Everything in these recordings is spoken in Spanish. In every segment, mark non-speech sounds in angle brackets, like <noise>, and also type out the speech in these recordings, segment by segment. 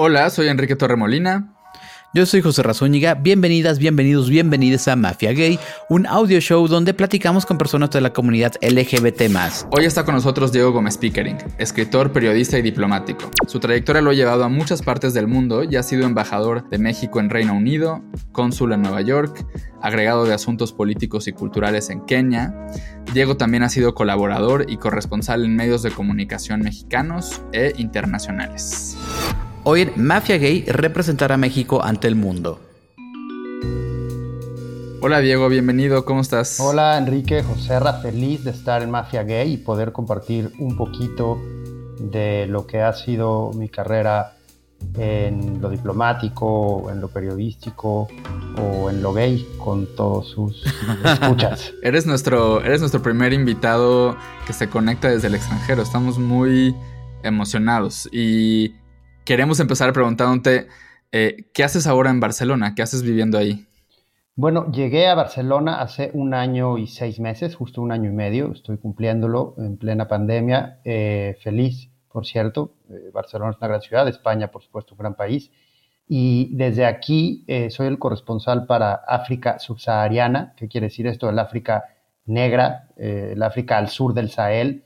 Hola, soy Enrique Torremolina. Yo soy José Razúñiga. Bienvenidas, bienvenidos, bienvenidas a Mafia Gay, un audio show donde platicamos con personas de la comunidad LGBT. Hoy está con nosotros Diego Gómez Pickering, escritor, periodista y diplomático. Su trayectoria lo ha llevado a muchas partes del mundo y ha sido embajador de México en Reino Unido, cónsul en Nueva York, agregado de asuntos políticos y culturales en Kenia. Diego también ha sido colaborador y corresponsal en medios de comunicación mexicanos e internacionales. Hoy en Mafia Gay representar a México ante el mundo. Hola Diego, bienvenido, ¿cómo estás? Hola Enrique, José Ra, feliz de estar en Mafia Gay y poder compartir un poquito de lo que ha sido mi carrera en lo diplomático, en lo periodístico o en lo gay con todos sus <laughs> escuchas. eres, nuestro, eres nuestro primer invitado que se conecta desde el extranjero. Estamos muy emocionados y queremos empezar preguntándote, eh, ¿qué haces ahora en Barcelona? ¿Qué haces viviendo ahí? Bueno, llegué a Barcelona hace un año y seis meses, justo un año y medio, estoy cumpliéndolo en plena pandemia, eh, feliz, por cierto. Eh, Barcelona es una gran ciudad, España, por supuesto, un gran país. Y desde aquí soy el corresponsal para África subsahariana, ¿qué quiere decir esto? El África negra, el África al sur del Sahel,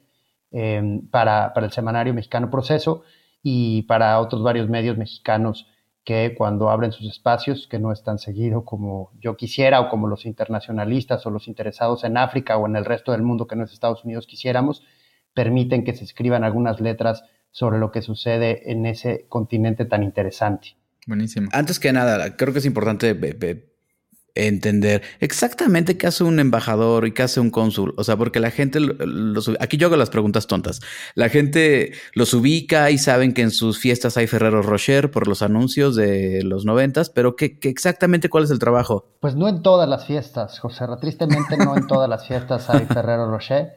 para, para el semanario mexicano Proceso y para otros varios medios mexicanos que cuando abren sus espacios, que no es tan seguido como yo quisiera o como los internacionalistas o los interesados en África o en el resto del mundo que no es Estados Unidos quisiéramos, permiten que se escriban algunas letras sobre lo que sucede en ese continente tan interesante. Buenísimo. Antes que nada, creo que es importante entender exactamente qué hace un embajador y qué hace un cónsul. O sea, porque la gente, los, aquí yo hago las preguntas tontas. La gente los ubica y saben que en sus fiestas hay Ferrero Rocher por los anuncios de los noventas, pero ¿qué, exactamente cuál es el trabajo? Pues no en todas las fiestas, José. Tristemente no en todas las fiestas hay <laughs> Ferrero Rocher,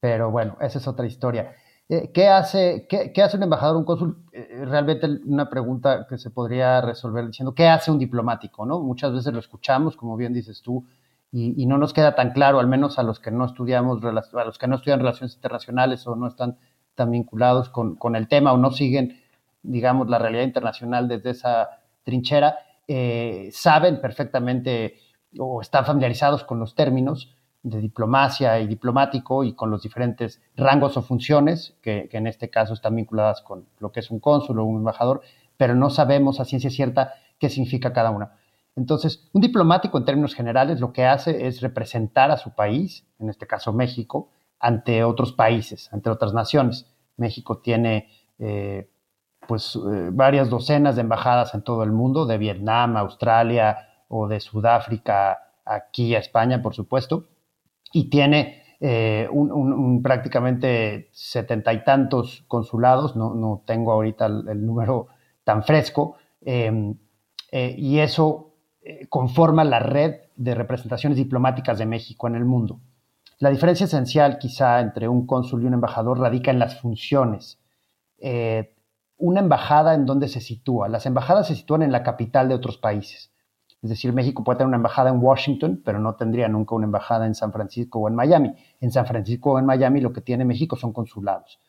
pero bueno, esa es otra historia. Eh, ¿Qué hace, qué, hace un embajador, un cónsul? Eh, realmente una pregunta que se podría resolver diciendo, ¿qué hace un diplomático? ¿no? Muchas veces lo escuchamos, como bien dices tú, y, no nos queda tan claro, al menos a los que no estudiamos, a los que no estudian relaciones internacionales o no están tan vinculados con, el tema o no siguen, digamos, la realidad internacional desde esa trinchera, eh, saben perfectamente o están familiarizados con los términos, de diplomacia y diplomático y con los diferentes rangos o funciones, que, en este caso están vinculadas con lo que es un cónsul o un embajador, pero no sabemos a ciencia cierta qué significa cada una. Entonces, un diplomático en términos generales lo que hace es representar a su país, en este caso México, ante otros países, ante otras naciones. México tiene eh, pues eh, varias docenas de embajadas en todo el mundo, de Vietnam, Australia o de Sudáfrica aquí a España, por supuesto y tiene eh, un, prácticamente setenta y tantos consulados, no, tengo ahorita el, número tan fresco, em, eh, y eso eh, conforma la red de representaciones diplomáticas de México en el mundo. La diferencia esencial quizá entre un cónsul y un embajador radica en las funciones. una embajada en dónde se sitúa. Las embajadas se sitúan en la capital de otros países. Es decir, México puede tener una embajada en Washington, pero no tendría nunca una embajada en San Francisco o en Miami. En San Francisco o en Miami lo que tiene México son consulados.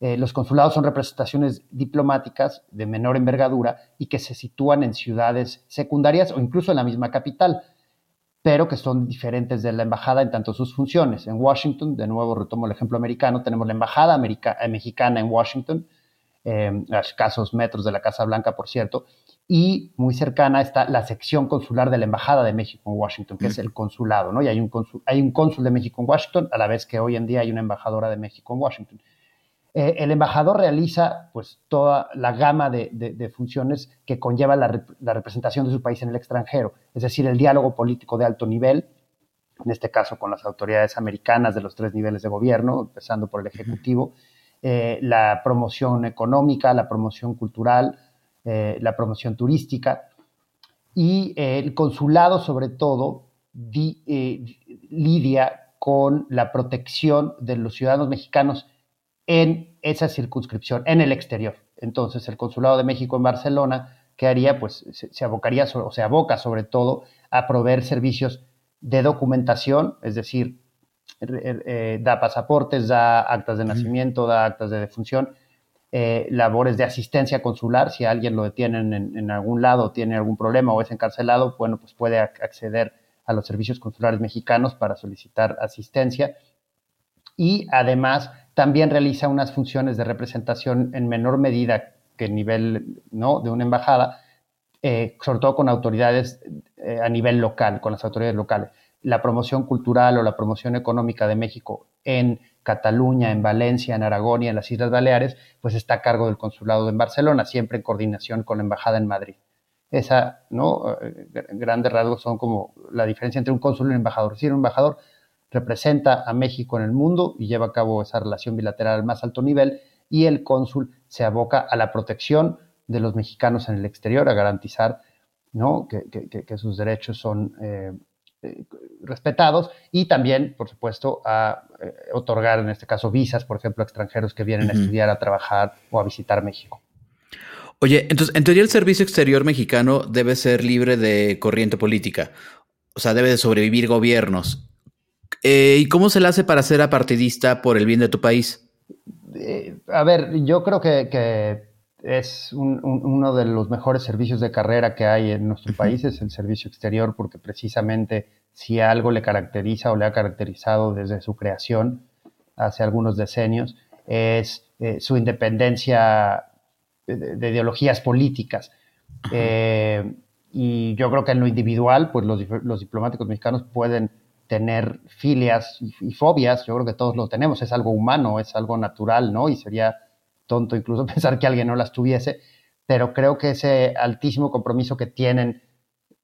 Eh, los consulados son representaciones diplomáticas de menor envergadura y que se sitúan en ciudades secundarias o incluso en la misma capital, pero que son diferentes de la embajada en tanto sus funciones. En Washington, de nuevo retomo el ejemplo americano, tenemos la embajada eh, mexicana en Washington, eh, a escasos metros de la Casa Blanca, por cierto, y muy cercana está la sección consular de la Embajada de México en Washington, que es el consulado, ¿no? Y hay un, cónsul, hay un cónsul de México en Washington, a la vez que hoy en día hay una embajadora de México en Washington. Eh, el embajador realiza pues toda la gama de, funciones que conlleva la, la, representación de su país en el extranjero, es decir, el diálogo político de alto nivel, en este caso con las autoridades americanas de los tres niveles de gobierno, empezando por el Ejecutivo, eh, la promoción económica, la promoción cultural, eh, la promoción turística y eh, el consulado sobre todo lidia con la protección de los ciudadanos mexicanos en esa circunscripción, en el exterior. Entonces el consulado de México en Barcelona, ¿qué haría? Pues se, abocaría o se aboca sobre todo a proveer servicios de documentación, es decir, da pasaportes, da actas de nacimiento, da actas de defunción, eh, labores de asistencia consular, si alguien lo detienen en, algún lado, tiene algún problema o es encarcelado, bueno, pues puede acceder a los servicios consulares mexicanos para solicitar asistencia. Y además también realiza unas funciones de representación en menor medida que el nivel ¿no? de una embajada, eh, sobre todo con autoridades eh, a nivel local, con las autoridades locales. La promoción cultural o la promoción económica de México en Cataluña, en Valencia, en Aragón y en las Islas Baleares, pues está a cargo del consulado en Barcelona, siempre en coordinación con la embajada en Madrid. Esa, ¿no? Eh, grandes rasgos son como la diferencia entre un cónsul y un embajador. Es decir, un embajador representa a México en el mundo y lleva a cabo esa relación bilateral al más alto nivel y el cónsul se aboca a la protección de los mexicanos en el exterior, a garantizar ¿no? que, sus derechos son eh, eh, respetados y también, por supuesto, a eh, otorgar, en este caso, visas, por ejemplo, a extranjeros que vienen a estudiar, a trabajar o a visitar México. Oye, entonces, en teoría el servicio exterior mexicano debe ser libre de corriente política, o sea, debe de sobrevivir gobiernos. Eh, ¿Y cómo se le hace para ser apartidista por el bien de tu país? a ver, yo creo que es uno de los mejores servicios de carrera que hay en nuestro país, es el servicio exterior, porque precisamente si algo le caracteriza o le ha caracterizado desde su creación hace algunos decenios, es eh, su independencia de, ideologías políticas. Eh, y yo creo que en lo individual, pues los, los diplomáticos mexicanos pueden tener filias y, y, fobias, yo creo que todos lo tenemos, es algo humano, es algo natural, ¿no? Y sería tonto incluso <laughs> pensar que alguien no las tuviese, pero creo que ese altísimo compromiso que tienen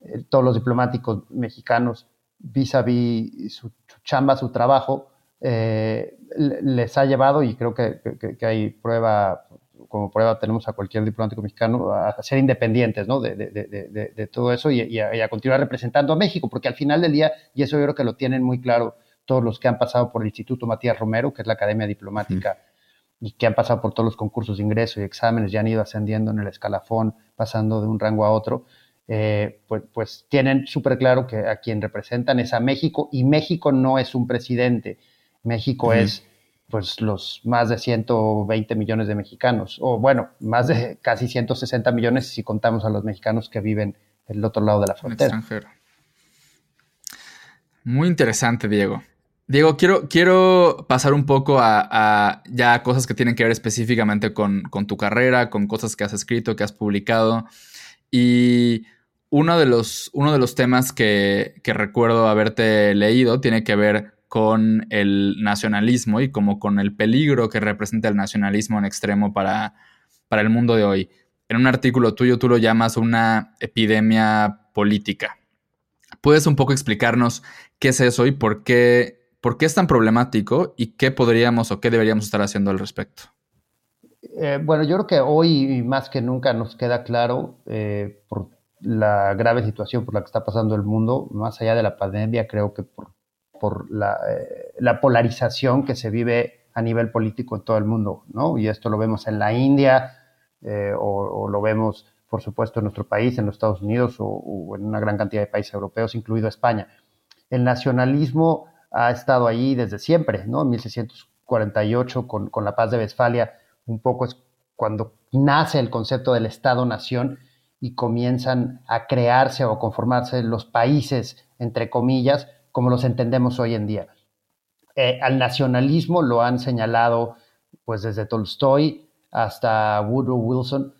eh, todos los diplomáticos mexicanos vis a vis su, chamba, su trabajo, eh, les ha llevado, y creo que, hay prueba, como prueba tenemos a cualquier diplomático mexicano, a, ser independientes ¿no? de, todo eso y, a, continuar representando a México, porque al final del día, y eso yo creo que lo tienen muy claro todos los que han pasado por el Instituto Matías Romero, que es la Academia Diplomática y que han pasado por todos los concursos de ingreso y exámenes, ya han ido ascendiendo en el escalafón, pasando de un rango a otro, eh, pues, pues, tienen súper claro que a quien representan es a México y México no es un presidente, México es pues los más de 120 millones de mexicanos, o bueno, más de casi 160 millones si contamos a los mexicanos que viven del otro lado de la frontera. Muy interesante, Diego. Diego, quiero, quiero pasar un poco a, ya cosas que tienen que ver específicamente con, tu carrera, con cosas que has escrito, que has publicado. Y uno de los, uno de los temas que, recuerdo haberte leído tiene que ver con el nacionalismo y como con el peligro que representa el nacionalismo en extremo para, para el mundo de hoy. En un artículo tuyo tú lo llamas una epidemia política. ¿Puedes un poco explicarnos qué es eso y por qué ¿Por qué es tan problemático y qué podríamos o qué deberíamos estar haciendo al respecto? Eh, bueno, yo creo que hoy más que nunca nos queda claro eh, por la grave situación por la que está pasando el mundo, más allá de la pandemia, creo que por, eh, la, polarización que se vive a nivel político en todo el mundo, ¿no? Y esto lo vemos en la India o, lo vemos, por supuesto, en nuestro país, en los Estados Unidos o en una gran cantidad de países europeos, incluido España. El nacionalismo ha estado ahí desde siempre, ¿no? En 1648, con, con la paz de Westfalia, un poco es cuando nace el concepto del Estado-nación y comienzan a crearse o conformarse los países, entre comillas, como los entendemos hoy en día. Eh, al nacionalismo lo han señalado pues desde Tolstoy hasta Woodrow Wilson,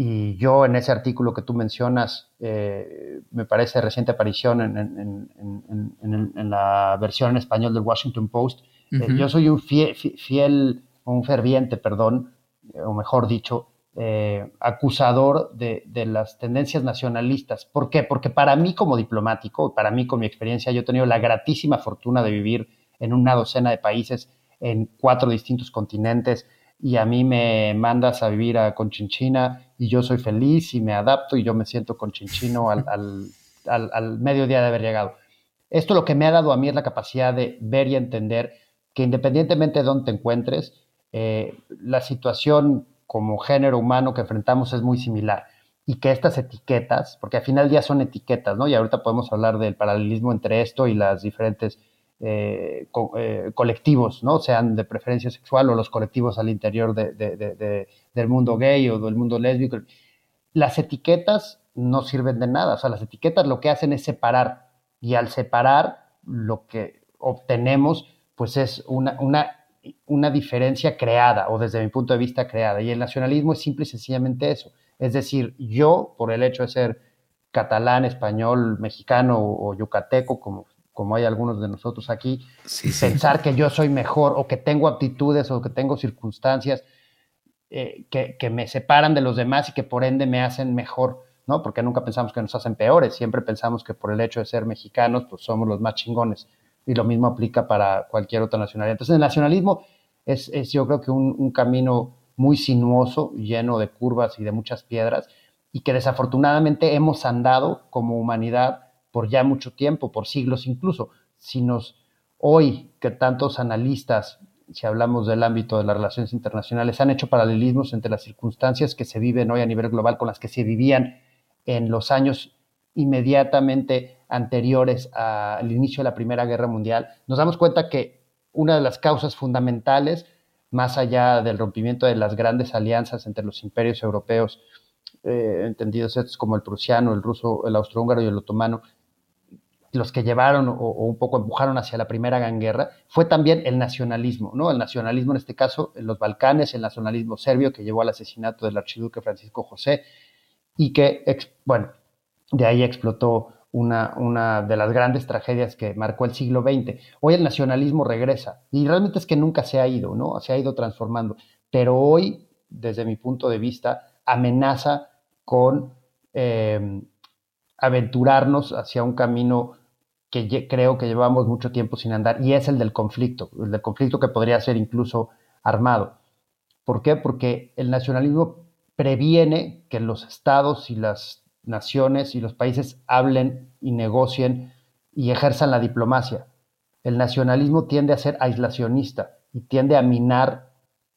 y yo en ese artículo que tú mencionas, eh, me parece reciente aparición en, la versión en español del Washington Post, eh, yo soy un fiel, un ferviente, perdón, o mejor dicho, eh, acusador de, de, las tendencias nacionalistas. ¿Por qué? Porque para mí como diplomático, para mí con mi experiencia, yo he tenido la gratísima fortuna de vivir en una docena de países, en cuatro distintos continentes, y a mí me mandas a vivir a Conchinchina y yo soy feliz y me adapto y yo me siento conchinchino al, al, al, mediodía de haber llegado. Esto lo que me ha dado a mí es la capacidad de ver y entender que independientemente de dónde te encuentres, eh, la situación como género humano que enfrentamos es muy similar y que estas etiquetas, porque al final día son etiquetas, ¿no? Y ahorita podemos hablar del paralelismo entre esto y las diferentes eh, eh, colectivos, ¿no? Sean de preferencia sexual o los colectivos al interior del mundo gay o del mundo lésbico. Las etiquetas no sirven de nada, o sea, las etiquetas lo que hacen es separar y al separar lo que obtenemos pues es una, una, una diferencia creada o desde mi punto de vista creada y el nacionalismo es simple y sencillamente eso, es decir, yo por el hecho de ser catalán, español, mexicano o, yucateco, como, como hay algunos de nosotros aquí, pensar que yo soy mejor o que tengo aptitudes o que tengo circunstancias eh, que, que, me separan de los demás y que por ende me hacen mejor, ¿no? Porque nunca pensamos que nos hacen peores, siempre pensamos que por el hecho de ser mexicanos, pues somos los más chingones. Y lo mismo aplica para cualquier otra nacionalidad. Entonces, el nacionalismo es, es yo creo que un, un camino muy sinuoso, lleno de curvas y de muchas piedras, y que desafortunadamente hemos andado como humanidad por ya mucho tiempo, por siglos incluso. Si nos hoy que tantos analistas, si hablamos del ámbito de las relaciones internacionales, han hecho paralelismos entre las circunstancias que se viven hoy a nivel global con las que se vivían en los años inmediatamente anteriores al inicio de la Primera Guerra Mundial, nos damos cuenta que una de las causas fundamentales más allá del rompimiento de las grandes alianzas entre los imperios europeos, eh, entendidos como el prusiano, el ruso, el austrohúngaro y el otomano, los que llevaron o, un poco empujaron hacia la Primera Gran Guerra, fue también el nacionalismo, ¿no? El nacionalismo en este caso en los Balcanes, el nacionalismo serbio que llevó al asesinato del archiduque Francisco José y que, bueno, de ahí explotó una, una, de las grandes tragedias que marcó el siglo XX. Hoy el nacionalismo regresa y realmente es que nunca se ha ido, ¿no? Se ha ido transformando, pero hoy, desde mi punto de vista, amenaza con eh, aventurarnos hacia un camino que creo que llevamos mucho tiempo sin andar y es el del conflicto, el del conflicto que podría ser incluso armado. ¿Por qué? Porque el nacionalismo previene que los estados y las naciones y los países hablen y negocien y ejerzan la diplomacia. El nacionalismo tiende a ser aislacionista y tiende a minar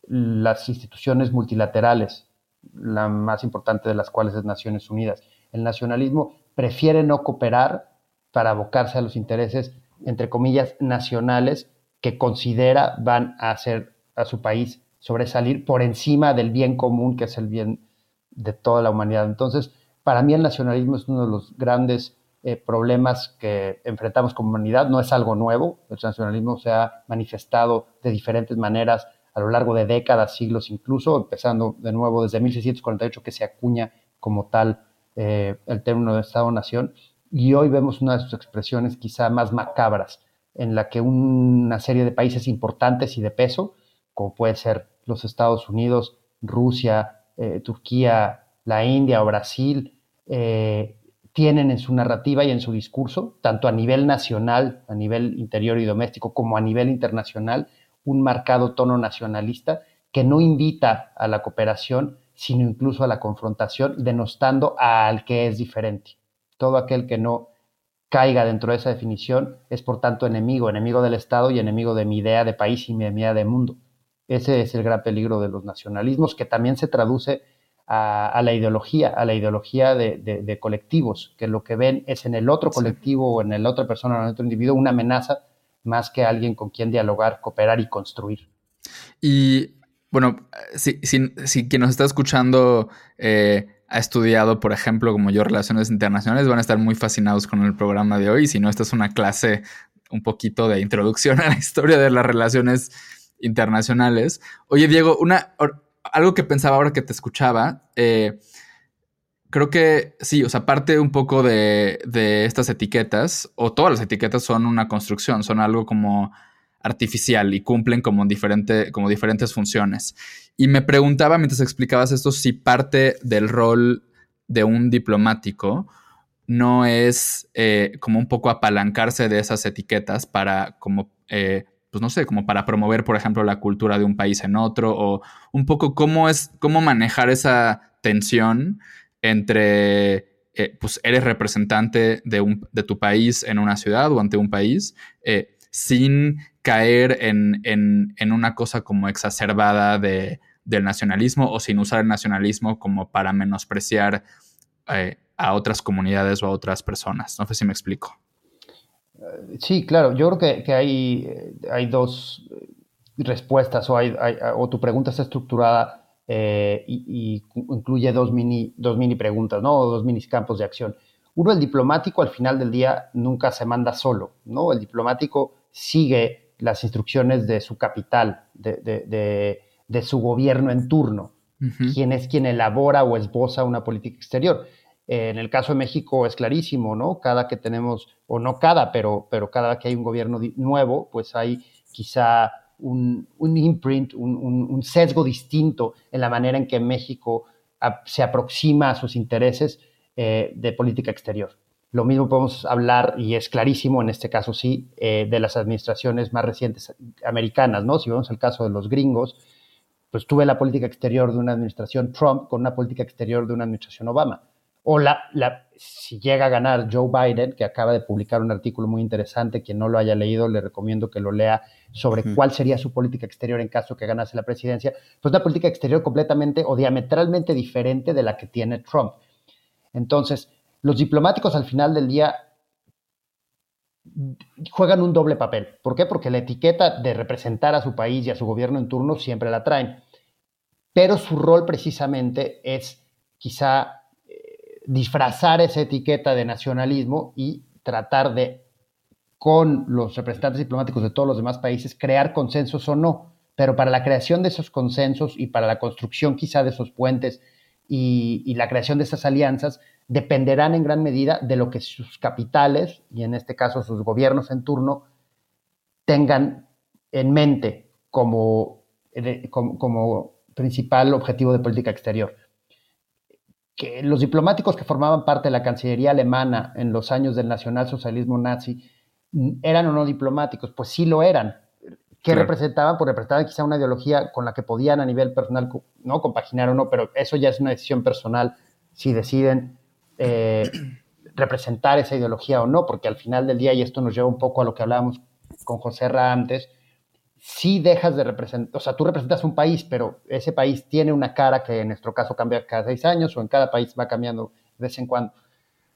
las instituciones multilaterales, la más importante de las cuales es Naciones Unidas. El nacionalismo prefiere no cooperar para abocarse a los intereses, entre comillas, nacionales que considera van a hacer a su país sobresalir por encima del bien común, que es el bien de toda la humanidad. Entonces, para mí el nacionalismo es uno de los grandes eh, problemas que enfrentamos como humanidad, no es algo nuevo, el nacionalismo se ha manifestado de diferentes maneras a lo largo de décadas, siglos incluso, empezando de nuevo desde 1648 que se acuña como tal eh, el término de Estado-Nación, y hoy vemos una de sus expresiones quizá más macabras, en la que una serie de países importantes y de peso, como puede ser los Estados Unidos, Rusia, eh, Turquía, la India o Brasil eh, tienen en su narrativa y en su discurso, tanto a nivel nacional, a nivel interior y doméstico, como a nivel internacional, un marcado tono nacionalista que no invita a la cooperación, sino incluso a la confrontación, denostando al que es diferente. Todo aquel que no caiga dentro de esa definición es por tanto enemigo, enemigo del Estado y enemigo de mi idea de país y mi idea de mundo. Ese es el gran peligro de los nacionalismos, que también se traduce a, la ideología, a la ideología de, colectivos, que lo que ven es en el otro colectivo o en la otra persona o en el otro individuo una amenaza más que alguien con quien dialogar, cooperar y construir. Y bueno, si, si, quien nos está escuchando eh, ha estudiado, por ejemplo, como yo, relaciones internacionales, van a estar muy fascinados con el programa de hoy. Si no, esta es una clase un poquito de introducción <laughs> a la historia de las relaciones internacionales. Oye, Diego, una, algo que pensaba ahora que te escuchaba, eh, creo que sí, o sea, parte un poco de, estas etiquetas, o todas las etiquetas son una construcción, son algo como artificial y cumplen como, diferente, como diferentes funciones. Y me preguntaba mientras explicabas esto si parte del rol de un diplomático no es eh, como un poco apalancarse de esas etiquetas para como eh, pues no sé, como para promover, por ejemplo, la cultura de un país en otro, o un poco cómo es, cómo manejar esa tensión entre, eh, pues eres representante de, un, de, tu país en una ciudad o ante un país, sin caer en, en, una cosa como exacerbada de, del nacionalismo o sin usar el nacionalismo como para menospreciar eh, a otras comunidades o a otras personas. No sé si me explico. Sí, claro. Yo creo que, hay, hay dos respuestas o, hay, o tu pregunta está estructurada eh, y, incluye dos mini, dos mini preguntas, ¿no? O dos mini campos de acción. Uno, el diplomático al final del día nunca se manda solo, ¿no? El diplomático sigue las instrucciones de su capital, de, de, su gobierno en turno, quien es quien elabora o esboza una política exterior. en el caso de México es clarísimo, ¿no? Cada que tenemos, o no cada, pero, pero cada que hay un gobierno nuevo, pues hay quizá un, imprint, un, sesgo distinto en la manera en que México se aproxima a sus intereses eh, de política exterior. Lo mismo podemos hablar, y es clarísimo en este caso sí, eh, de las administraciones más recientes americanas, ¿no? Si vemos el caso de los gringos, pues tuve la política exterior de una administración Trump con una política exterior de una administración Obama. O la, la, si llega a ganar Joe Biden, que acaba de publicar un artículo muy interesante, quien no lo haya leído, le recomiendo que lo lea sobre cuál sería su política exterior en caso que ganase la presidencia, pues una política exterior completamente o diametralmente diferente de la que tiene Trump. Entonces, los diplomáticos al final del día juegan un doble papel. ¿Por qué? Porque la etiqueta de representar a su país y a su gobierno en turno siempre la traen. Pero su rol precisamente es quizá eh, disfrazar esa etiqueta de nacionalismo y tratar de, con los representantes diplomáticos de todos los demás países, crear consensos o no. Pero para la creación de esos consensos y para la construcción quizá de esos puentes y, la creación de esas alianzas dependerán en gran medida de lo que sus capitales, y en este caso sus gobiernos en turno, tengan en mente como, como, principal objetivo de política exterior. Que los diplomáticos que formaban parte de la Cancillería alemana en los años del nacionalsocialismo nazi eran o no diplomáticos, pues sí lo eran, ¿Qué representaban? Pues representaban quizá una ideología con la que podían a nivel personal no compaginar o no, pero eso ya es una decisión personal si deciden eh, representar esa ideología o no, porque al final del día, y esto nos lleva un poco a lo que hablábamos con José Ra antes, si dejas de representar, o sea, tú representas un país, pero ese país tiene una cara que en nuestro caso cambia cada seis años o en cada país va cambiando de vez en cuando.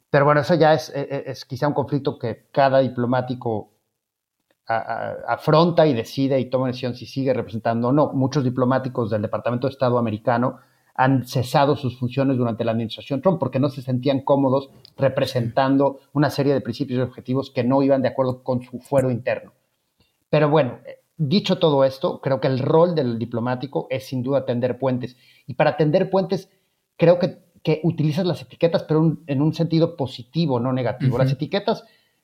Pero bueno, eso ya es, es, e, es quizá un conflicto que cada diplomático afronta y decide y toma decisión si sigue representando o no. Muchos diplomáticos del Departamento de Estado americano han cesado sus funciones durante la administración Trump porque no se sentían cómodos representando una serie de principios y objetivos que no iban de acuerdo con su fuero interno. Pero bueno, dicho todo esto, creo que el rol del diplomático es sin duda tender puentes. Y para tender puentes, creo que, que utilizas las etiquetas, pero en un sentido positivo, no negativo. Las etiquetas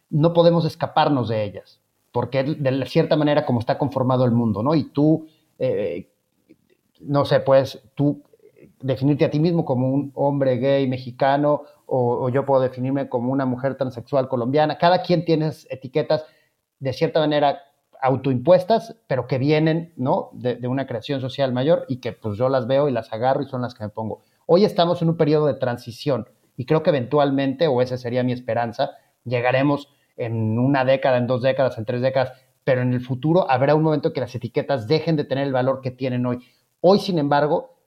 no podemos escaparnos de ellas porque de cierta manera como está conformado el mundo, ¿no? Y tú, eh, no sé, puedes tú definirte a ti mismo como un hombre gay mexicano o, yo puedo definirme como una mujer transexual colombiana. Cada quien tiene etiquetas de cierta manera autoimpuestas, pero que vienen, ¿no? De, una creación social mayor y que pues yo las veo y las agarro y son las que me pongo. Hoy estamos en un periodo de transición y creo que eventualmente, o esa sería mi esperanza, llegaremos en una década, en dos décadas, en tres décadas, pero en el futuro habrá un momento que las etiquetas dejen de tener el valor que tienen hoy. Hoy, sin embargo,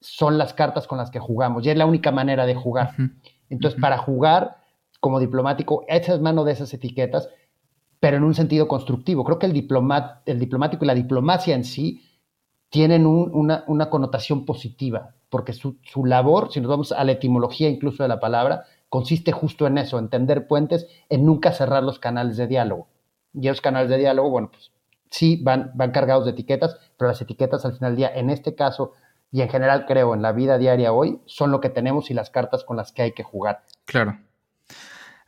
son las cartas con las que jugamos y es la única manera de jugar. Entonces, para jugar como diplomático, echas mano de esas etiquetas, pero en un sentido constructivo. Creo que el, el diplomático y la diplomacia en sí tienen una, connotación positiva, porque su, su labor, si nos vamos a la etimología incluso de la palabra, consiste justo en eso, en tender puentes, en nunca cerrar los canales de diálogo. Y esos canales de diálogo, bueno, pues sí van, van cargados de etiquetas, pero las etiquetas al final del día, en este caso y en general creo en la vida diaria hoy, son lo que tenemos y las cartas con las que hay que jugar. Claro.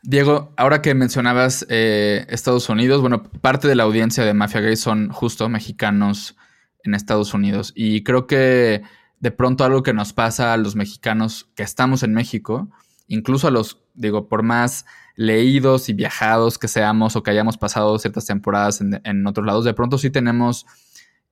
Diego, ahora que mencionabas eh, Estados Unidos, bueno, parte de la audiencia de Mafia Gay son justo mexicanos en Estados Unidos. Y creo que de pronto algo que nos pasa a los mexicanos que estamos en México incluso a los, digo, por más leídos y viajados que seamos o que hayamos pasado ciertas temporadas en, otros lados, de pronto sí tenemos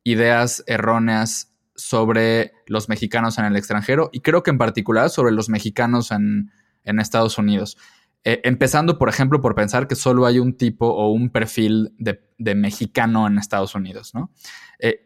ideas erróneas sobre los mexicanos en el extranjero y creo que en particular sobre los mexicanos en, Estados Unidos. Eh, empezando, por ejemplo, por pensar que solo hay un tipo o un perfil de, mexicano en Estados Unidos, ¿no? Eh,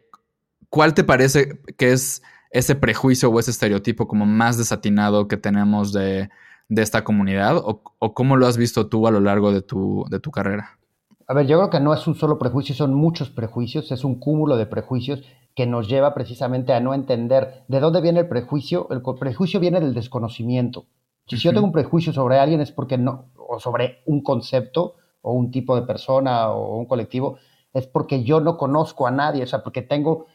¿Cuál te parece que es ese prejuicio o ese estereotipo como más desatinado que tenemos de, de esta comunidad o, cómo lo has visto tú a lo largo de tu, de tu carrera? A ver, yo creo que no es un solo prejuicio, son muchos prejuicios, es un cúmulo de prejuicios que nos lleva precisamente a no entender de dónde viene el prejuicio. El prejuicio viene del desconocimiento. Si yo tengo un prejuicio sobre alguien es porque no, o sobre un concepto o un tipo de persona o un colectivo, es porque yo no conozco a nadie, o sea, porque tengo,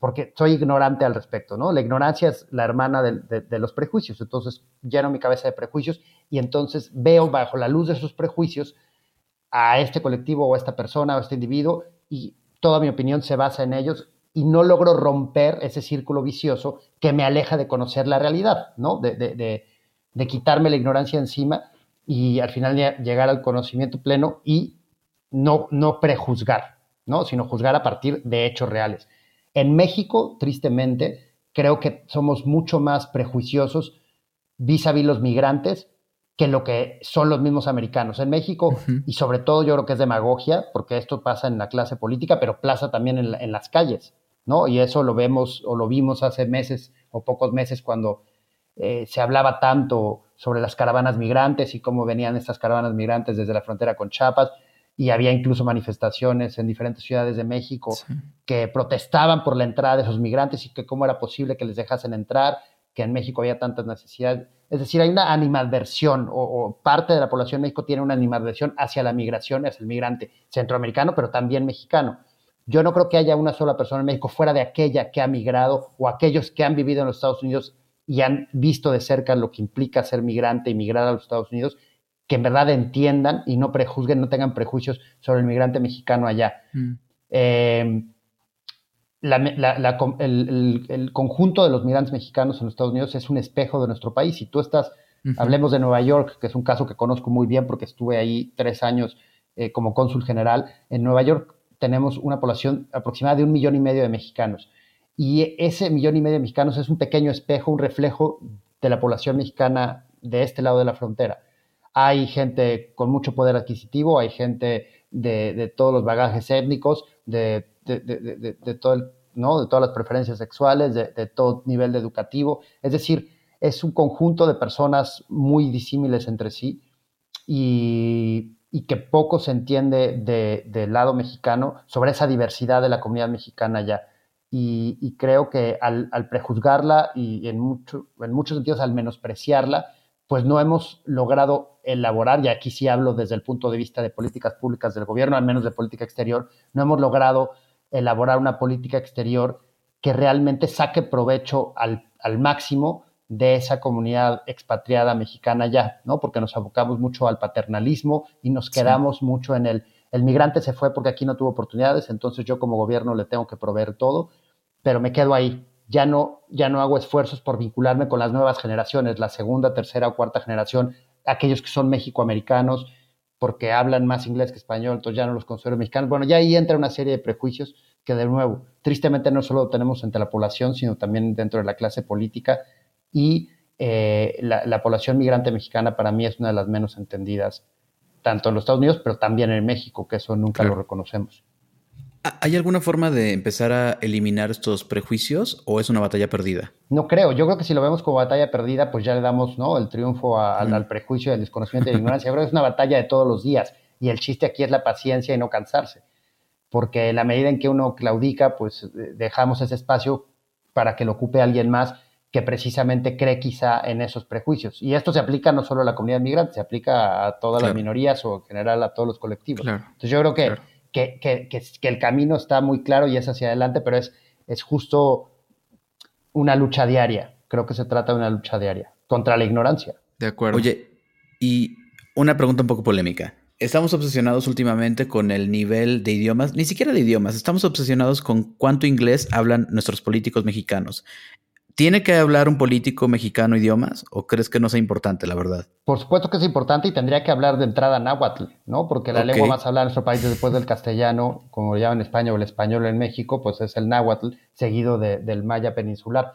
porque soy ignorante al respecto, ¿no? La ignorancia es la hermana de, de los prejuicios, entonces lleno mi cabeza de prejuicios y entonces veo bajo la luz de esos prejuicios a este colectivo o a esta persona o a este individuo y toda mi opinión se basa en ellos y no logro romper ese círculo vicioso que me aleja de conocer la realidad, ¿no? De, de, de, quitarme la ignorancia encima y al final llegar al conocimiento pleno y no, no prejuzgar, ¿no? Sino juzgar a partir de hechos reales. En México, tristemente, creo que somos mucho más prejuiciosos vis a vis los migrantes que lo que son los mismos americanos. En México, y sobre todo yo creo que es demagogia, porque esto pasa en la clase política, pero pasa también en las calles. ¿No? Y eso lo vemos o lo vimos hace meses o pocos meses cuando eh, se hablaba tanto sobre las caravanas migrantes y cómo venían estas caravanas migrantes desde la frontera con Chiapas y había incluso manifestaciones en diferentes ciudades de México que protestaban por la entrada de esos migrantes y que cómo era posible que les dejasen entrar, que en México había tantas necesidades. Es decir, hay una animadversión o, o parte de la población de México tiene una animadversión hacia la migración, hacia el migrante centroamericano, pero también mexicano. Yo no creo que haya una sola persona en México fuera de aquella que ha migrado o aquellos que han vivido en los Estados Unidos y han visto de cerca lo que implica ser migrante y migrar a los Estados Unidos, que en verdad entiendan y no prejuzguen, no tengan prejuicios sobre el migrante mexicano allá. Mm. Eh, el, conjunto de los migrantes mexicanos en los Estados Unidos es un espejo de nuestro país. Si tú estás, hablemos de Nueva York, que es un caso que conozco muy bien porque estuve ahí tres años eh, como cónsul general, en Nueva York tenemos una población aproximada de un millón y medio de mexicanos. Y ese millón y medio de mexicanos es un pequeño espejo, un reflejo de la población mexicana de este lado de la frontera. Hay gente con mucho poder adquisitivo, hay gente de, todos los bagajes étnicos, de, todo ¿no? de todas las preferencias sexuales, de, todo nivel educativo. Es decir, es un conjunto de personas muy disímiles entre sí y, y que poco se entiende del lado mexicano sobre esa diversidad de la comunidad mexicana allá. Y, creo que al, prejuzgarla y en, mucho, en muchos sentidos al menospreciarla, pues no hemos logrado elaborar, y aquí sí hablo desde el punto de vista de políticas públicas del gobierno, al menos de política exterior, no hemos logrado elaborar una política exterior que realmente saque provecho al, al máximo de esa comunidad expatriada mexicana ya, ¿no? Porque nos abocamos mucho al paternalismo y nos quedamos mucho en el, el migrante se fue porque aquí no tuvo oportunidades, entonces yo como gobierno le tengo que proveer todo, pero me quedo ahí. Ya no, ya no hago esfuerzos por vincularme con las nuevas generaciones, la segunda, tercera o cuarta generación, aquellos que son mexicoamericanos, porque hablan más inglés que español, entonces ya no los considero mexicanos. Bueno, ya ahí entra una serie de prejuicios que de nuevo, tristemente no solo tenemos entre la población, sino también dentro de la clase política y eh, la, población migrante mexicana para mí es una de las menos entendidas, tanto en los Estados Unidos, pero también en México, que eso nunca lo reconocemos. ¿Hay alguna forma de empezar a eliminar estos prejuicios o es una batalla perdida? No creo. Yo creo que si lo vemos como batalla perdida, pues ya le damos ¿no? el triunfo al, prejuicio, al desconocimiento y la ignorancia. Yo creo que es una batalla de todos los días y el chiste aquí es la paciencia y no cansarse. Porque en la medida en que uno claudica, pues eh, dejamos ese espacio para que lo ocupe alguien más que precisamente cree quizá en esos prejuicios. Y esto se aplica no solo a la comunidad migrante, se aplica a todas las minorías o en general a todos los colectivos. Entonces yo creo que, que, que, que, el camino está muy claro y es hacia adelante, pero es, es justo una lucha diaria. Creo que se trata de una lucha diaria contra la ignorancia. De acuerdo. Oye, y una pregunta un poco polémica. Estamos obsesionados últimamente con el nivel de idiomas, ni siquiera de idiomas, estamos obsesionados con cuánto inglés hablan nuestros políticos mexicanos. ¿Tiene que hablar un político mexicano idiomas o crees que no sea importante, la verdad? Por supuesto que es importante y tendría que hablar de entrada náhuatl, ¿no? Porque la lengua más hablada en nuestro país después del castellano, como lo llaman en España o el español en México, pues es el náhuatl, seguido del maya peninsular.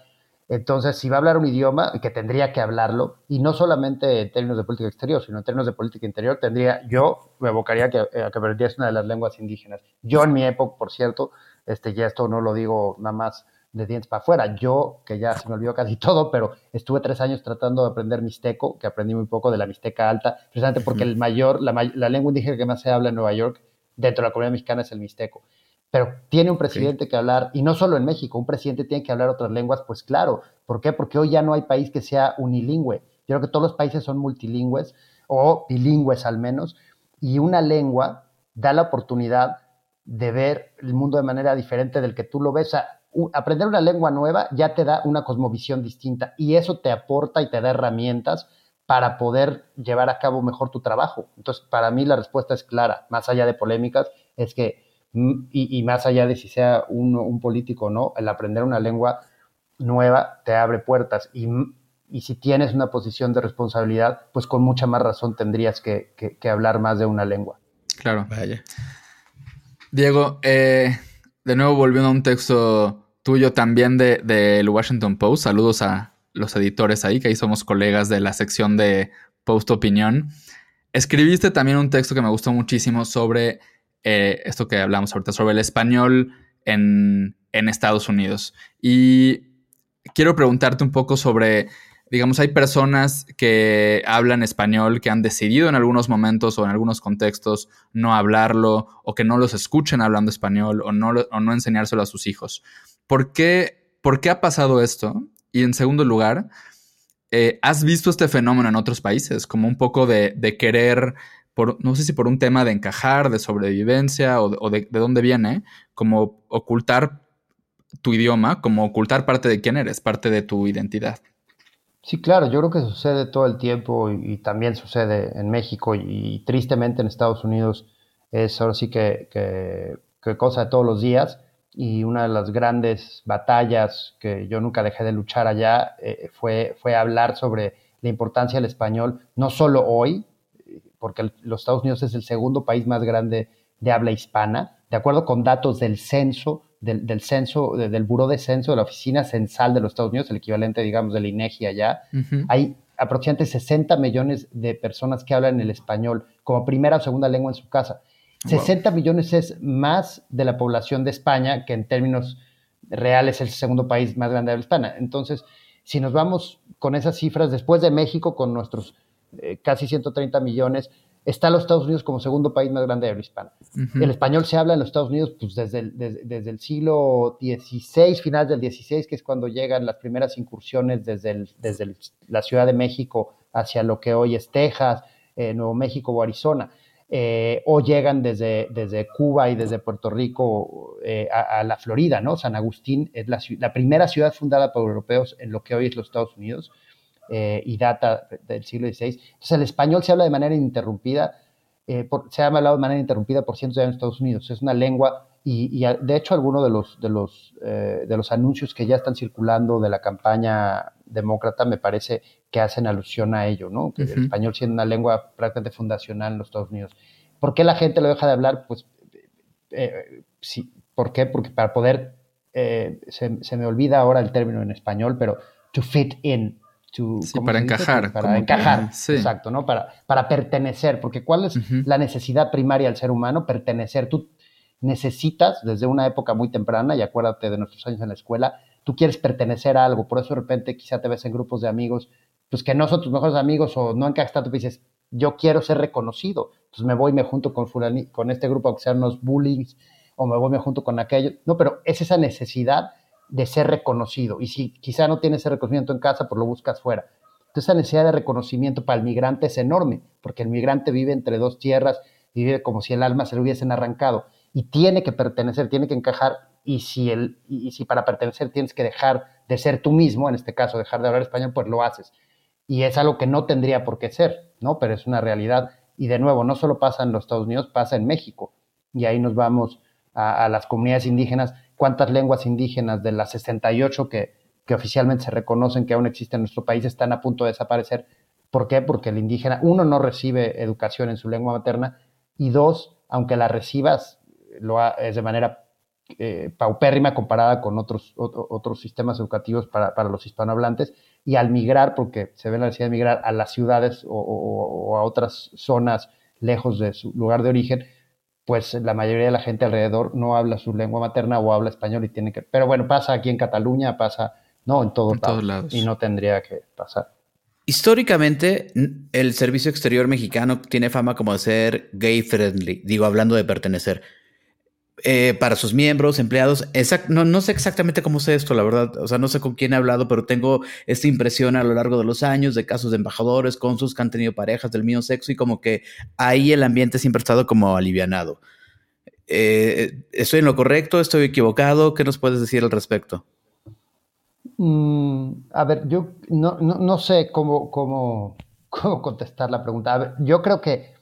Entonces, si va a hablar un idioma, que tendría que hablarlo, y no solamente en términos de política exterior, sino en términos de política interior, tendría, yo me evocaría que, eh, a que aprendiese una de las lenguas indígenas. Yo en mi época, por cierto, este, ya esto no lo digo nada más de dientes para afuera. Yo, que ya se me olvidó casi <laughs> todo, pero estuve tres años tratando de aprender mixteco, que aprendí muy poco de la mixteca alta, precisamente porque el mayor, la, lengua indígena que más se habla en Nueva York dentro de la comunidad mexicana es el mixteco. Pero tiene un presidente que hablar, y no solo en México, un presidente tiene que hablar otras lenguas, pues claro. ¿Por qué? Porque hoy ya no hay país que sea unilingüe. Yo creo que todos los países son multilingües o bilingües al menos, y una lengua da la oportunidad de ver el mundo de manera diferente del que tú lo ves. Aprender una lengua nueva ya te da una cosmovisión distinta y eso te aporta y te da herramientas para poder llevar a cabo mejor tu trabajo. Entonces, para mí la respuesta es clara, más allá de polémicas, es que, mm, y, más allá de si sea un, un político o no, el aprender una lengua nueva te abre puertas y, y, si tienes una posición de responsabilidad, pues con mucha más razón tendrías que, que, hablar más de una lengua. Claro. Vaya. Diego, eh, de nuevo volviendo a un texto tuyo también del de, Washington Post, saludos a, los editores ahí, que ahí somos colegas de la sección de Post Opinión. Escribiste también un texto que me gustó muchísimo sobre eh, esto que hablamos ahorita, sobre el español en, en Estados Unidos. Y quiero preguntarte un poco sobre digamos, hay personas que hablan español que han decidido en algunos momentos o en algunos contextos no hablarlo o que no los escuchen hablando español o no, o no enseñárselo a sus hijos. ¿Por qué, ¿Por qué ha pasado esto? Y en segundo lugar, eh, ¿has visto este fenómeno en otros países? Como un poco de, querer, no sé si por un tema de encajar, de sobrevivencia o, de, dónde viene, como ocultar tu idioma, como ocultar parte de quién eres, parte de tu identidad. Sí, claro, yo creo que sucede todo el tiempo y, también sucede en México y, tristemente en Estados Unidos es ahora sí que, que cosa de todos los días y una de las grandes batallas que yo nunca dejé de luchar allá eh, fue, fue hablar sobre la importancia del español, no solo hoy, porque los Estados Unidos es el segundo país más grande de habla hispana, de acuerdo con datos del censo, del, del censo, del Buró de Censo, de la Oficina Censal de los Estados Unidos, el equivalente, digamos, del INEGI allá, hay aproximadamente 60 millones de personas que hablan el español como primera o segunda lengua en su casa. 60 millones es más de la población de España, que en términos reales es el segundo país más grande de habla hispana. Entonces, si nos vamos con esas cifras, después de México, con nuestros eh, casi 130 millones, está los Estados Unidos como segundo país más grande de habla hispana. El español se habla en los Estados Unidos pues, desde, el, desde, el siglo XVI, finales del XVI, que es cuando llegan las primeras incursiones desde, desde la Ciudad de México hacia lo que hoy es Texas, eh, Nuevo México o Arizona. Eh, o llegan desde, desde Cuba y desde Puerto Rico eh, a, la Florida, ¿no? San Agustín es la, la, primera ciudad fundada por europeos en lo que hoy es los Estados Unidos eh, y data del siglo XVI. Entonces el español se habla de manera ininterrumpida, se ha hablado de manera interrumpida por cientos de años en Estados Unidos. Es una lengua y, de hecho algunos de los, de, los, de los anuncios que ya están circulando de la campaña demócrata me parece que hacen alusión a ello, ¿no? Que el español siendo una lengua prácticamente fundacional en los Estados Unidos. ¿Por qué la gente lo deja de hablar? Pues, eh, sí, ¿por qué? Porque para poder, eh, se, me olvida ahora el término en español, pero to fit in. To, para encajar. Para encajar, exacto, ¿no? Para, para pertenecer, porque ¿cuál es la necesidad primaria del ser humano? Pertenecer. Tú necesitas, desde una época muy temprana, y acuérdate de nuestros años en la escuela, tú quieres pertenecer a algo, por eso de repente quizá te ves en grupos de amigos, pues que no son tus mejores amigos o no encajas tanto, dices, yo quiero ser reconocido, pues me voy y me junto con, con este grupo, aunque sean unos bullies, o me voy y me junto con aquello, no, pero es esa necesidad de ser reconocido, y si quizá no tienes ese reconocimiento en casa, pues lo buscas fuera. Entonces esa necesidad de reconocimiento para el migrante es enorme, porque el migrante vive entre dos tierras, vive como si el alma se le hubiesen arrancado, y tiene que pertenecer, tiene que encajar y si, el, y si para pertenecer tienes que dejar de ser tú mismo, en este caso dejar de hablar español, pues lo haces. Y es algo que no tendría por qué ser, ¿no? Pero es una realidad. Y de nuevo, no solo pasa en los Estados Unidos, pasa en México. Y ahí nos vamos a, las comunidades indígenas. ¿Cuántas lenguas indígenas de las 68 que, que oficialmente se reconocen que aún existen en nuestro país están a punto de desaparecer? ¿Por qué? Porque el indígena, uno, no recibe educación en su lengua materna y dos, aunque la recibas, lo es de manera eh, paupérrima comparada con otros, otros sistemas educativos para, para, los hispanohablantes y al migrar, porque se ve la necesidad de migrar a las ciudades o, a otras zonas lejos de su lugar de origen, pues la mayoría de la gente alrededor no habla su lengua materna o habla español y tiene que... Pero bueno, pasa aquí en Cataluña, pasa, no, en, todos, lados, y no tendría que pasar. Históricamente, el servicio exterior mexicano tiene fama como de ser gay friendly, digo, hablando de pertenecer. Eh, para sus miembros, empleados. no, no, sé exactamente cómo sé esto, la verdad. O sea, no sé con quién he hablado, pero tengo esta impresión a lo largo de los años de casos de embajadores, cónsuls que han tenido parejas del mismo sexo y como que ahí el ambiente siempre ha estado como alivianado. Eh, ¿Estoy en lo correcto? ¿Estoy equivocado? ¿Qué nos puedes decir al respecto? Mm, a ver, yo no, sé cómo, cómo, <laughs> cómo, contestar la pregunta. A ver, yo creo que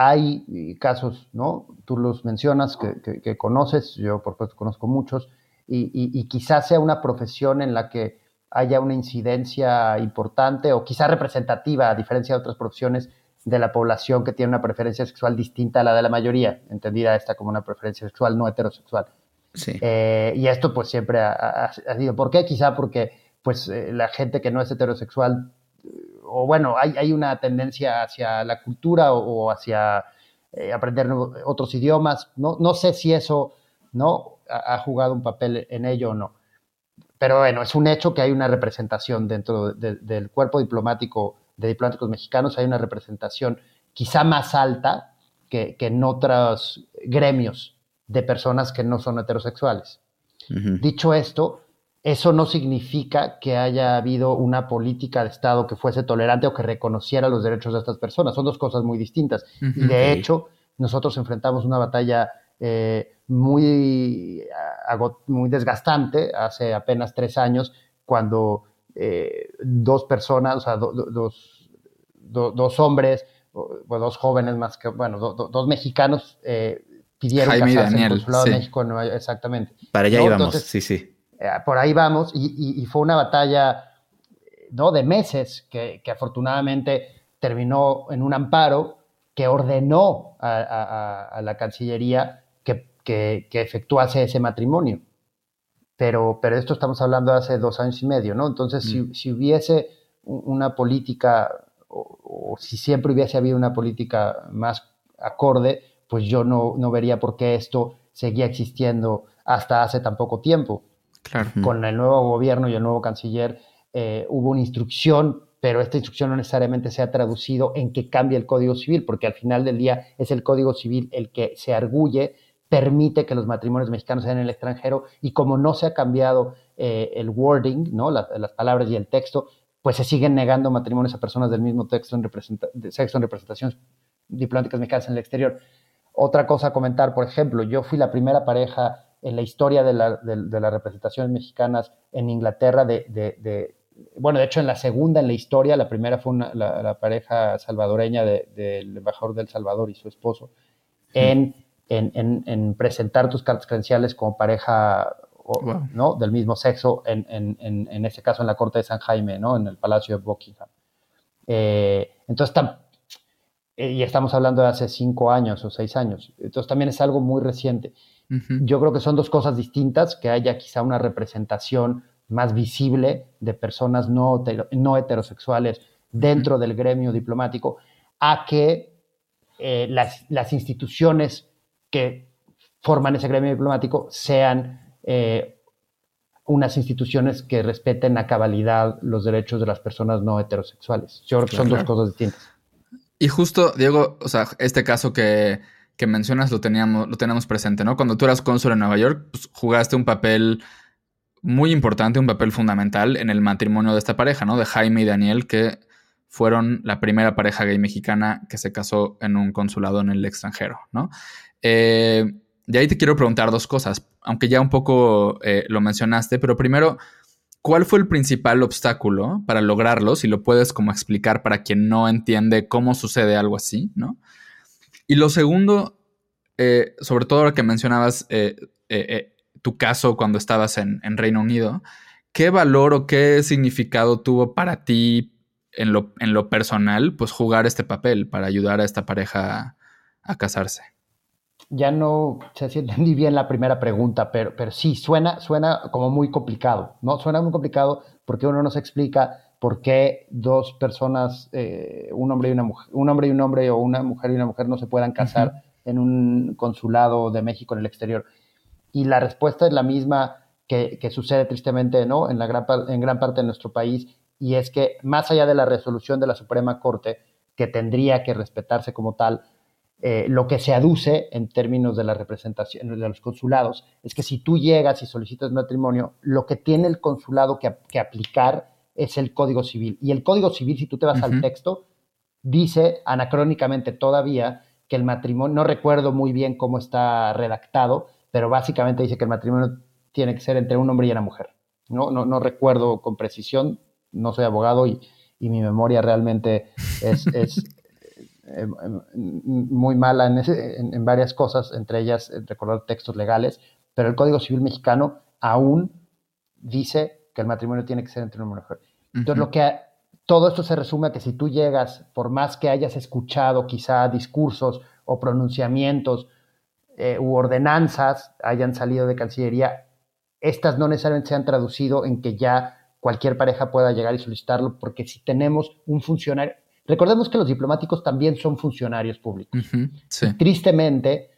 hay casos, ¿no? Tú los mencionas que, conoces, yo por supuesto conozco muchos, y, quizás sea una profesión en la que haya una incidencia importante o quizás representativa, a diferencia de otras profesiones, de la población que tiene una preferencia sexual distinta a la de la mayoría, entendida esta como una preferencia sexual no heterosexual. Eh, y esto pues siempre ha, sido. ¿Por qué? Quizá porque pues eh, la gente que no es heterosexual, o bueno, hay, hay una tendencia hacia la cultura o, hacia eh, aprender otros idiomas. No, no sé si eso no ha, jugado un papel en ello o no. Pero bueno, es un hecho que hay una representación dentro del cuerpo diplomático de diplomáticos mexicanos, hay una representación quizá más alta que, que en otros gremios de personas que no son heterosexuales. Dicho esto, eso no significa que haya habido una política de Estado que fuese tolerante o que reconociera los derechos de estas personas. Son dos cosas muy distintas. Y de hecho, nosotros enfrentamos una batalla eh, muy, muy desgastante hace apenas tres años, cuando eh, dos personas, o sea, dos, dos hombres, dos jóvenes más que, bueno, dos mexicanos eh, pidieron Jaime casarse Daniel, en el de México, exactamente. Para allá íbamos, sí, sí. Eh, por ahí vamos, y, fue una batalla ¿no? de meses que, afortunadamente terminó en un amparo que ordenó a, la Cancillería que, que, efectuase ese matrimonio. Pero, pero esto estamos hablando de hace dos años y medio, ¿no? Entonces, si, mm. si, hubiese una política, o, si siempre hubiese habido una política más acorde, pues yo no, no vería por qué esto seguía existiendo hasta hace tan poco tiempo. Claro. Con el nuevo gobierno y el nuevo canciller eh, hubo una instrucción, pero esta instrucción no necesariamente se ha traducido en que cambie el Código Civil, porque al final del día es el Código Civil el que se arguye, permite que los matrimonios mexicanos sean en el extranjero y como no se ha cambiado eh, el wording, ¿no? las palabras y el texto, pues se siguen negando matrimonios a personas del mismo texto en sexo en representaciones diplomáticas mexicanas en el exterior. Otra cosa a comentar, por ejemplo, yo fui la primera pareja en la historia de, las representaciones mexicanas en Inglaterra de, bueno, de hecho en la segunda en la historia, la primera fue la, pareja salvadoreña del embajador del Salvador y su esposo, en, en, presentar tus cartas credenciales como pareja ¿no? del mismo sexo, en, en, ese caso en la corte de San Jaime, ¿no? en el Palacio de Buckingham. Eh, entonces, eh, y estamos hablando de hace cinco años o seis años. Entonces también es algo muy reciente. Yo creo que son dos cosas distintas, que haya quizá una representación más visible de personas no, no heterosexuales dentro del gremio diplomático, a que eh, las, instituciones que forman ese gremio diplomático sean eh, unas instituciones que respeten a cabalidad los derechos de las personas no heterosexuales. Yo creo que son dos cosas distintas. Y justo, Diego, o sea, este caso que, mencionas lo teníamos, lo tenemos presente, ¿no? Cuando tú eras cónsul en Nueva York, pues, jugaste un papel muy importante, un papel fundamental en el matrimonio de esta pareja, ¿no? De Jaime y Daniel, que fueron la primera pareja gay mexicana que se casó en un consulado en el extranjero, ¿no? Eh, de ahí te quiero preguntar dos cosas, aunque ya un poco eh, lo mencionaste, pero primero, ¿Cuál fue el principal obstáculo para lograrlo? Si lo puedes como explicar para quien no entiende cómo sucede algo así, ¿no? Y lo segundo, eh, sobre todo ahora que mencionabas eh, eh, tu caso cuando estabas en, Reino Unido, ¿qué valor o qué significado tuvo para ti en lo, en lo personal, pues jugar este papel para ayudar a esta pareja a casarse? ya no sé si entendí bien la primera pregunta, pero, pero sí, suena, suena como muy complicado, ¿no? Suena muy complicado porque uno no se explica por qué dos personas, eh, un hombre y una mujer, un hombre y un hombre o una mujer y una mujer no se puedan casar en un consulado de México en el exterior. Y la respuesta es la misma que, sucede tristemente, ¿no? En, la gran, en gran parte de nuestro país, y es que más allá de la resolución de la Suprema Corte, que tendría que respetarse como tal, eh, lo que se aduce en términos de la representación de los consulados es que si tú llegas y solicitas matrimonio, lo que tiene el consulado que, aplicar es el Código Civil. Y el Código Civil, si tú te vas al texto, dice anacrónicamente todavía que el matrimonio, no recuerdo muy bien cómo está redactado, pero básicamente dice que el matrimonio tiene que ser entre un hombre y una mujer. No, no, no recuerdo con precisión, no soy abogado y, mi memoria realmente es, <laughs> eh, muy mala en, varias cosas, entre ellas eh, recordar textos legales, pero el Código Civil mexicano aún dice que el matrimonio tiene que ser entre un hombre y una mujer. Entonces, lo que todo esto se resume a que si tú llegas, por más que hayas escuchado quizá discursos o pronunciamientos eh, u ordenanzas hayan salido de Cancillería, estas no necesariamente se han traducido en que ya cualquier pareja pueda llegar y solicitarlo, porque si tenemos un funcionario, Recordemos que los diplomáticos también son funcionarios públicos. tristemente,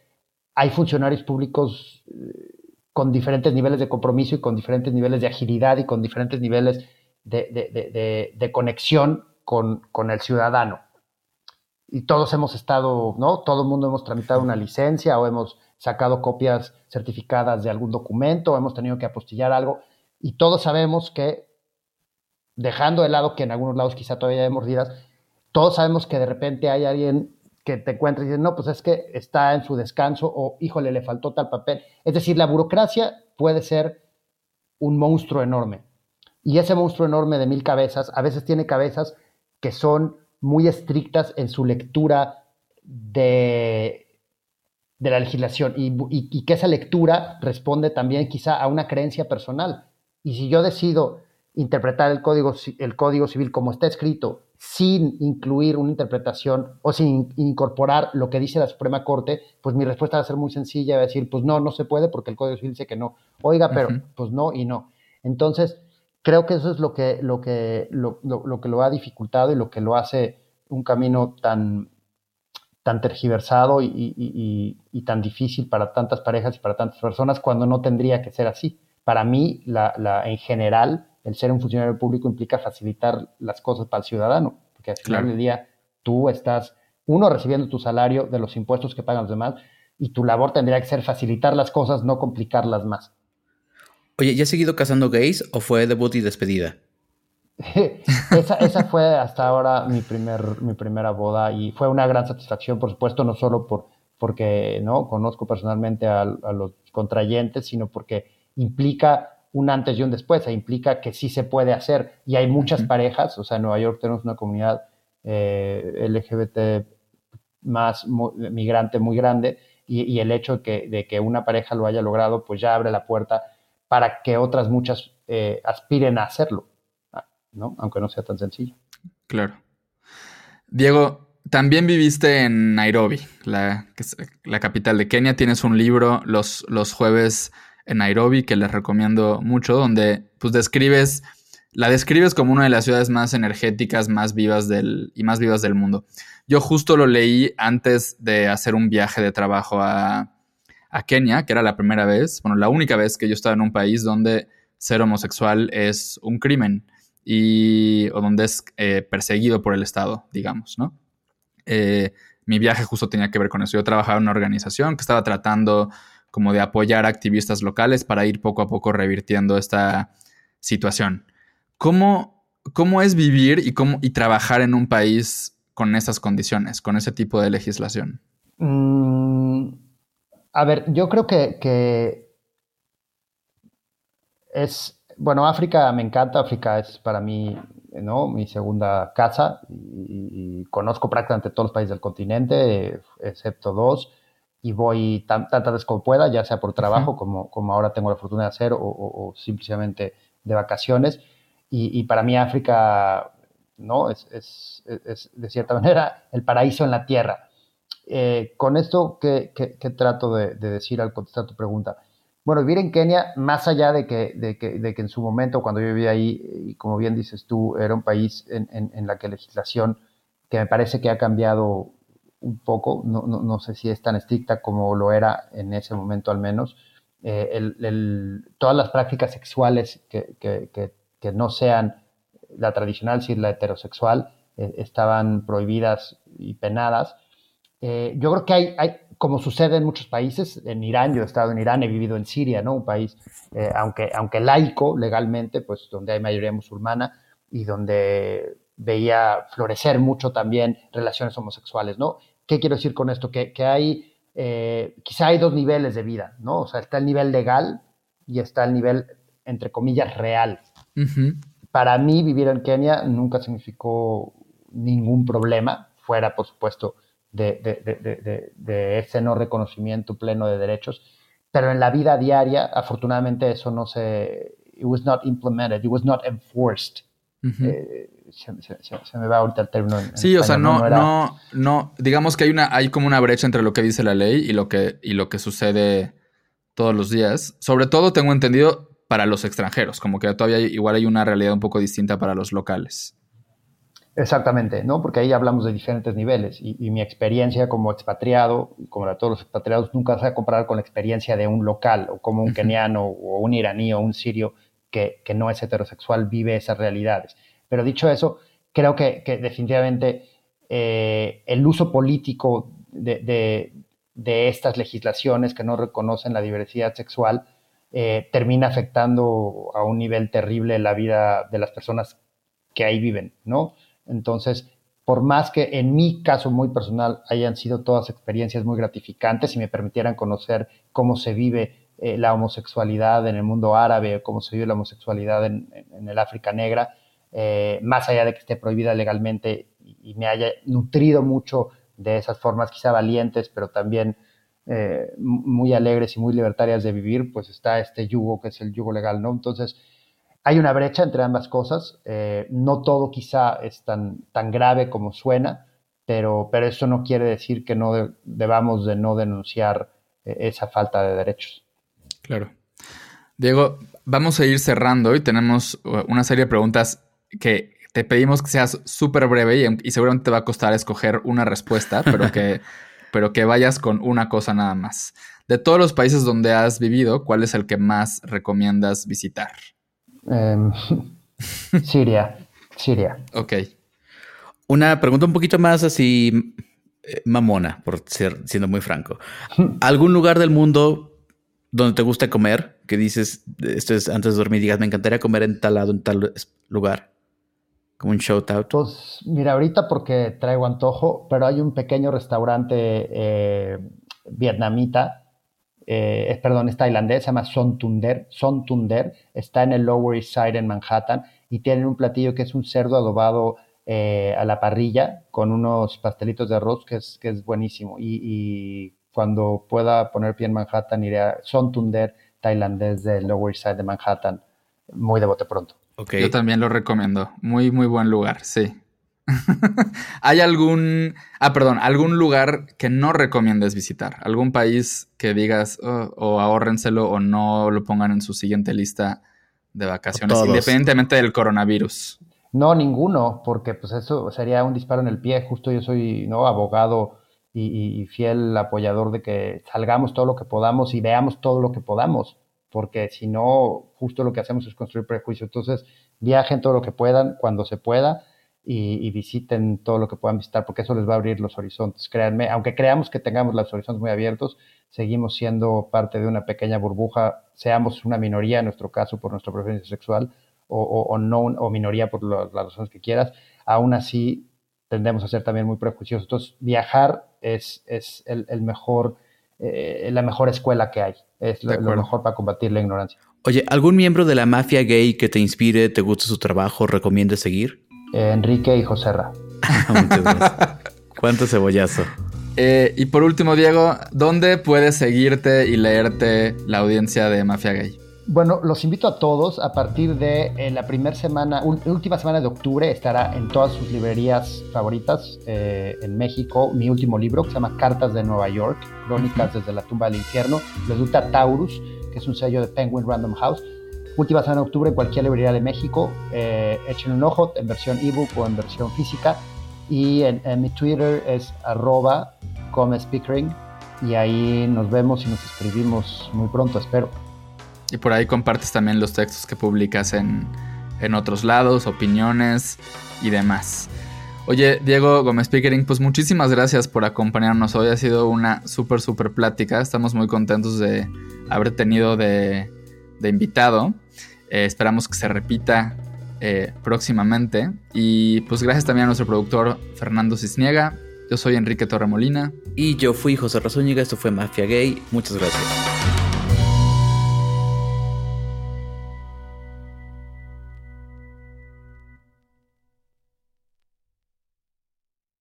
hay funcionarios públicos eh, con diferentes niveles de compromiso y con diferentes niveles de agilidad y con diferentes niveles de, conexión con, el ciudadano. Y todos hemos estado, ¿no? Todo el mundo hemos tramitado una licencia o hemos sacado copias certificadas de algún documento o hemos tenido que apostillar algo. Y todos sabemos que, dejando de lado que en algunos lados quizá todavía hay mordidas, todos sabemos que de repente hay alguien que te encuentra y dice, no, pues es que está en su descanso o, híjole, le faltó tal papel. Es decir, la burocracia puede ser un monstruo enorme. Y ese monstruo enorme de mil cabezas a veces tiene cabezas que son muy estrictas en su lectura de, de la legislación y, y, que esa lectura responde también quizá a una creencia personal. Y si yo decido interpretar el código, el código civil como está escrito sin incluir una interpretación o sin incorporar lo que dice la Suprema Corte, pues mi respuesta va a ser muy sencilla, va a decir, pues no, no se puede porque el Código Civil dice que no. Oiga, pero pues no y no. Entonces, creo que eso es lo que lo, que, lo, que lo ha dificultado y lo que lo hace un camino tan, tan tergiversado y, tan difícil para tantas parejas y para tantas personas cuando no tendría que ser así. Para mí, la, la, en general, el ser un funcionario público implica facilitar las cosas para el ciudadano, porque al final del día tú estás, uno, recibiendo tu salario de los impuestos que pagan los demás, y tu labor tendría que ser facilitar las cosas, no complicarlas más. Oye, ¿ya has seguido casando gays o fue debut y despedida? esa, fue hasta ahora mi, primer, mi primera boda y fue una gran satisfacción, por supuesto, no solo por, porque ¿no? conozco personalmente a, a los contrayentes, sino porque implica un antes y un después, e implica que sí se puede hacer. Y hay muchas parejas, o sea, en Nueva York tenemos una comunidad eh, LGBT más migrante muy grande, y, el hecho de que, una pareja lo haya logrado, pues ya abre la puerta para que otras muchas eh, aspiren a hacerlo, ¿no? Aunque no sea tan sencillo. Claro. Diego, también viviste en Nairobi, la, la capital de Kenia. Tienes un libro los, los jueves en Nairobi que les recomiendo mucho, donde pues describes, la describes como una de las ciudades más energéticas, más vivas del, y más vivas del mundo. Yo justo lo leí antes de hacer un viaje de trabajo a, a Kenia, que era la primera vez, bueno, la única vez que yo estaba en un país donde ser homosexual es un crimen y, o donde es eh, perseguido por el Estado, digamos, ¿no? Eh, mi viaje justo tenía que ver con eso. Yo trabajaba en una organización que estaba tratando como de apoyar a activistas locales para ir poco a poco revirtiendo esta situación. ¿Cómo, cómo es vivir y, cómo, y trabajar en un país con esas condiciones, con ese tipo de legislación? Mm, a ver, yo creo que, es, bueno, África me encanta, África es para mí ¿no? mi segunda casa y, y, conozco prácticamente todos los países del continente, excepto dos y voy tantas veces como pueda, ya sea por trabajo, como, como ahora tengo la fortuna de hacer, o, simplemente de vacaciones. Y, para mí África, ¿no? Es, es, es, de cierta <laughs> manera el paraíso en la tierra. Eh, con esto, ¿qué, qué, trato de, decir al contestar tu pregunta? Bueno, vivir en Kenia, más allá de que, de que, de que en su momento, cuando yo vivía ahí, y como bien dices tú, era un país en, en, en la que legislación, que me parece que ha cambiado un poco, no, no, no, sé si es tan estricta como lo era en ese momento al menos, eh, el, el, todas las prácticas sexuales que, que, que, no sean la tradicional, si la heterosexual, eh, estaban prohibidas y penadas. Eh, yo creo que hay, hay, como sucede en muchos países, en Irán, yo he estado en Irán, he vivido en Siria, ¿no? Un país, eh, aunque, aunque laico legalmente, pues donde hay mayoría musulmana y donde veía florecer mucho también relaciones homosexuales, ¿no? ¿Qué quiero decir con esto? Que, que hay, quizá hay dos niveles de vida, ¿no? O sea, está el nivel legal y está el nivel, entre comillas, real. Para mí, vivir en Kenia nunca significó ningún problema, fuera, por supuesto, de, de, de, ese no reconocimiento pleno de derechos. Pero en la vida diaria, afortunadamente, eso no se. It was not implemented, it was not enforced. Eh, se, me va ahorita el término. sí, o sea, no, no, no, digamos que hay una, hay como una brecha entre lo que dice la ley y lo que, y lo que sucede todos los días. Sobre todo tengo entendido para los extranjeros, como que todavía igual hay una realidad un poco distinta para los locales. Exactamente, ¿no? Porque ahí hablamos de diferentes niveles y, mi experiencia como expatriado, como la de todos los expatriados, nunca se va a comparar con la experiencia de un local o como un keniano o un iraní o un sirio que, no es heterosexual vive esas realidades. Pero dicho eso, creo que, definitivamente eh, el uso político de, estas legislaciones que no reconocen la diversidad sexual eh, termina afectando a un nivel terrible la vida de las personas que ahí viven, ¿no? Entonces, por más que en mi caso muy personal hayan sido todas experiencias muy gratificantes y me permitieran conocer cómo se vive eh, la homosexualidad en el mundo árabe, cómo se vive la homosexualidad en, el África negra, eh, más allá de que esté prohibida legalmente y, me haya nutrido mucho de esas formas quizá valientes, pero también eh, muy alegres y muy libertarias de vivir, pues está este yugo que es el yugo legal, ¿no? Entonces, hay una brecha entre ambas cosas. Eh, no todo quizá es tan, tan grave como suena, pero, pero eso no quiere decir que no debamos de no denunciar eh, esa falta de derechos. Claro. Diego, vamos a ir cerrando y tenemos uh, una serie de preguntas que te pedimos que seas súper breve y, seguramente te va a costar escoger una respuesta, pero que, <laughs> pero que vayas con una cosa nada más. De todos los países donde has vivido, ¿cuál es el que más recomiendas visitar? Em, <laughs> Siria, Siria. Ok. Una pregunta un poquito más así eh, mamona, por ser siendo muy franco. <laughs> ¿Algún lugar del mundo donde te gusta comer? Que dices, esto es antes de dormir, digas, me encantaría comer en tal lado, en tal lugar. Como un shout out. Pues mira, ahorita porque traigo antojo, pero hay un pequeño restaurante eh, vietnamita eh, perdón, es tailandés, se llama Son Tunder, Son Tunder, está en el Lower East Side en Manhattan y tienen un platillo que es un cerdo adobado eh, a la parrilla con unos pastelitos de arroz que es, que es buenísimo. Y, cuando pueda poner pie en Manhattan iré a Son Tunder, tailandés del Lower East Side de Manhattan, muy de bote pronto. Yo también lo recomiendo, muy, muy buen lugar, sí. <laughs> ¿Hay algún, ah, perdón, algún lugar que no recomiendes visitar? ¿Algún país que digas oh, o ahórrenselo o no lo pongan en su siguiente lista de vacaciones, independientemente del coronavirus? No, ninguno, porque pues eso sería un disparo en el pie. Justo yo soy ¿no? abogado y, fiel apoyador de que salgamos todo lo que podamos y veamos todo lo que podamos, porque si no, justo lo que hacemos es construir prejuicios. Entonces, viajen todo lo que puedan, cuando se pueda y, visiten todo lo que puedan visitar, porque eso les va a abrir los horizontes. Créanme, aunque creamos que tengamos los horizontes muy abiertos, seguimos siendo parte de una pequeña burbuja, seamos una minoría en nuestro caso por nuestra preferencia sexual o, no, o minoría por las razones que quieras, aún así tendemos a ser también muy prejuiciosos. Entonces, viajar es, es el, mejor, eh, la mejor escuela que hay, es lo, lo mejor para combatir la ignorancia. Oye, ¿algún miembro de la mafia gay que te inspire, te guste su trabajo, recomiende seguir? Enrique y Joserra. <laughs> ¿Cuánto cebollazo? Eh, y por último, Diego, ¿dónde puedes seguirte y leerte la audiencia de Mafia Gay? Bueno, los invito a todos a partir de eh, la primera semana, última semana de octubre, estará en todas sus librerías favoritas eh, en México mi último libro que se llama Cartas de Nueva York, Crónicas desde la tumba del infierno. Lo edita Taurus, que es un sello de Penguin Random House última semana de octubre en cualquier librería de México. Eh, echen un ojo en versión ebook o en versión física. Y en, mi Twitter es arroba. Y ahí nos vemos y nos escribimos muy pronto, espero. Y por ahí compartes también los textos que publicas en, en otros lados, opiniones y demás. Oye, Diego Gómez Pickering, pues muchísimas gracias por acompañarnos hoy. Ha sido una súper, súper plática. Estamos muy contentos de haber tenido de, invitado. Eh, esperamos que se repita eh, próximamente. Y pues gracias también a nuestro productor Fernando Cisniega. Yo soy Enrique Torremolina. Y yo fui José Razúñiga. Esto fue Mafia Gay. Muchas gracias.